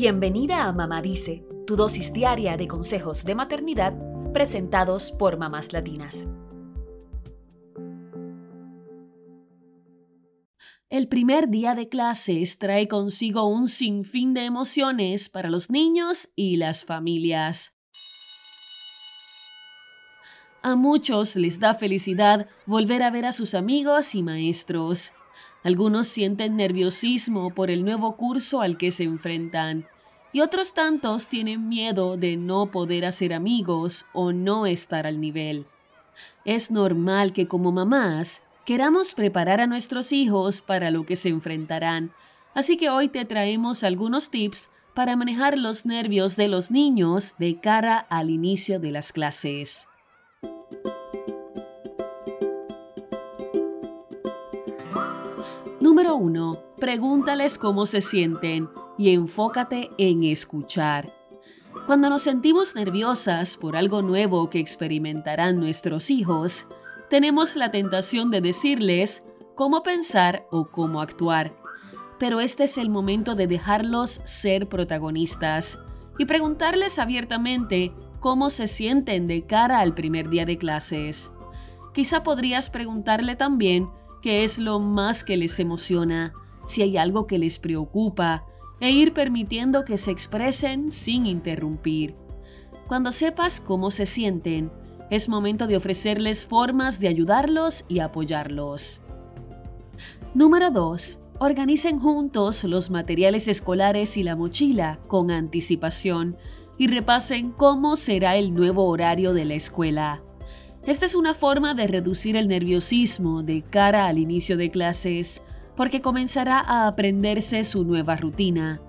Bienvenida a Mamá Dice, tu dosis diaria de consejos de maternidad presentados por mamás latinas. El primer día de clases trae consigo un sinfín de emociones para los niños y las familias. A muchos les da felicidad volver a ver a sus amigos y maestros. Algunos sienten nerviosismo por el nuevo curso al que se enfrentan y otros tantos tienen miedo de no poder hacer amigos o no estar al nivel. Es normal que como mamás queramos preparar a nuestros hijos para lo que se enfrentarán, así que hoy te traemos algunos tips para manejar los nervios de los niños de cara al inicio de las clases. Número 1. Pregúntales cómo se sienten y enfócate en escuchar. Cuando nos sentimos nerviosas por algo nuevo que experimentarán nuestros hijos, tenemos la tentación de decirles cómo pensar o cómo actuar. Pero este es el momento de dejarlos ser protagonistas y preguntarles abiertamente cómo se sienten de cara al primer día de clases. Quizá podrías preguntarle también qué es lo más que les emociona, si hay algo que les preocupa, e ir permitiendo que se expresen sin interrumpir. Cuando sepas cómo se sienten, es momento de ofrecerles formas de ayudarlos y apoyarlos. Número 2. Organicen juntos los materiales escolares y la mochila con anticipación y repasen cómo será el nuevo horario de la escuela. Esta es una forma de reducir el nerviosismo de cara al inicio de clases porque comenzará a aprenderse su nueva rutina.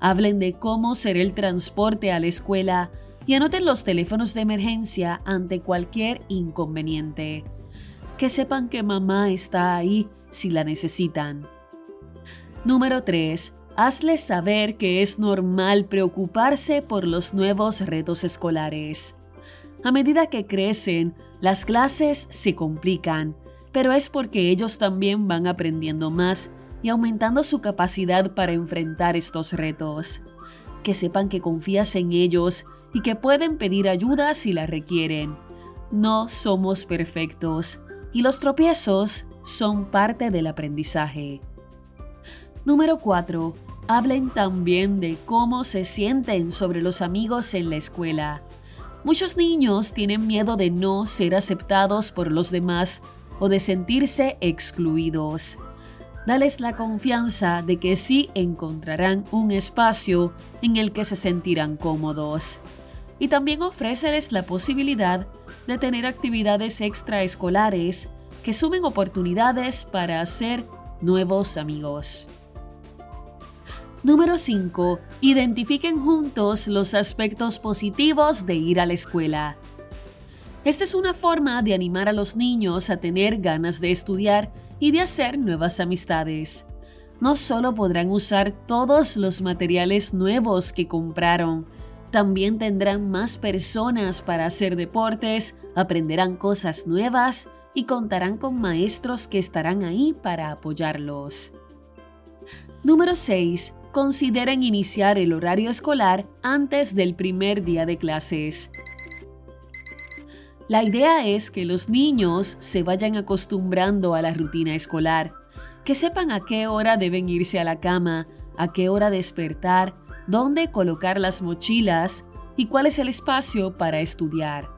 Hablen de cómo será el transporte a la escuela y anoten los teléfonos de emergencia ante cualquier inconveniente. Que sepan que mamá está ahí si la necesitan. Número 3. Hazles saber que es normal preocuparse por los nuevos retos escolares. A medida que crecen, las clases se complican pero es porque ellos también van aprendiendo más y aumentando su capacidad para enfrentar estos retos. Que sepan que confías en ellos y que pueden pedir ayuda si la requieren. No somos perfectos y los tropiezos son parte del aprendizaje. Número 4. Hablen también de cómo se sienten sobre los amigos en la escuela. Muchos niños tienen miedo de no ser aceptados por los demás o de sentirse excluidos. Dales la confianza de que sí encontrarán un espacio en el que se sentirán cómodos. Y también ofréceles la posibilidad de tener actividades extraescolares que sumen oportunidades para hacer nuevos amigos. Número 5. Identifiquen juntos los aspectos positivos de ir a la escuela. Esta es una forma de animar a los niños a tener ganas de estudiar y de hacer nuevas amistades. No solo podrán usar todos los materiales nuevos que compraron, también tendrán más personas para hacer deportes, aprenderán cosas nuevas y contarán con maestros que estarán ahí para apoyarlos. Número 6. Consideren iniciar el horario escolar antes del primer día de clases. La idea es que los niños se vayan acostumbrando a la rutina escolar, que sepan a qué hora deben irse a la cama, a qué hora despertar, dónde colocar las mochilas y cuál es el espacio para estudiar.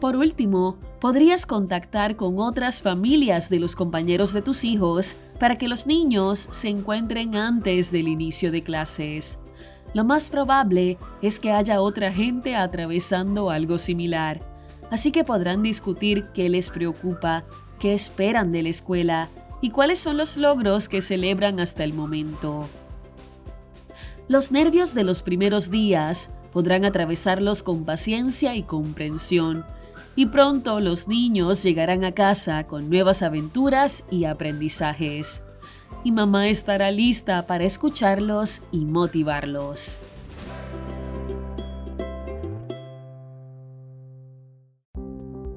Por último, podrías contactar con otras familias de los compañeros de tus hijos para que los niños se encuentren antes del inicio de clases. Lo más probable es que haya otra gente atravesando algo similar, así que podrán discutir qué les preocupa, qué esperan de la escuela y cuáles son los logros que celebran hasta el momento. Los nervios de los primeros días podrán atravesarlos con paciencia y comprensión, y pronto los niños llegarán a casa con nuevas aventuras y aprendizajes y mamá estará lista para escucharlos y motivarlos.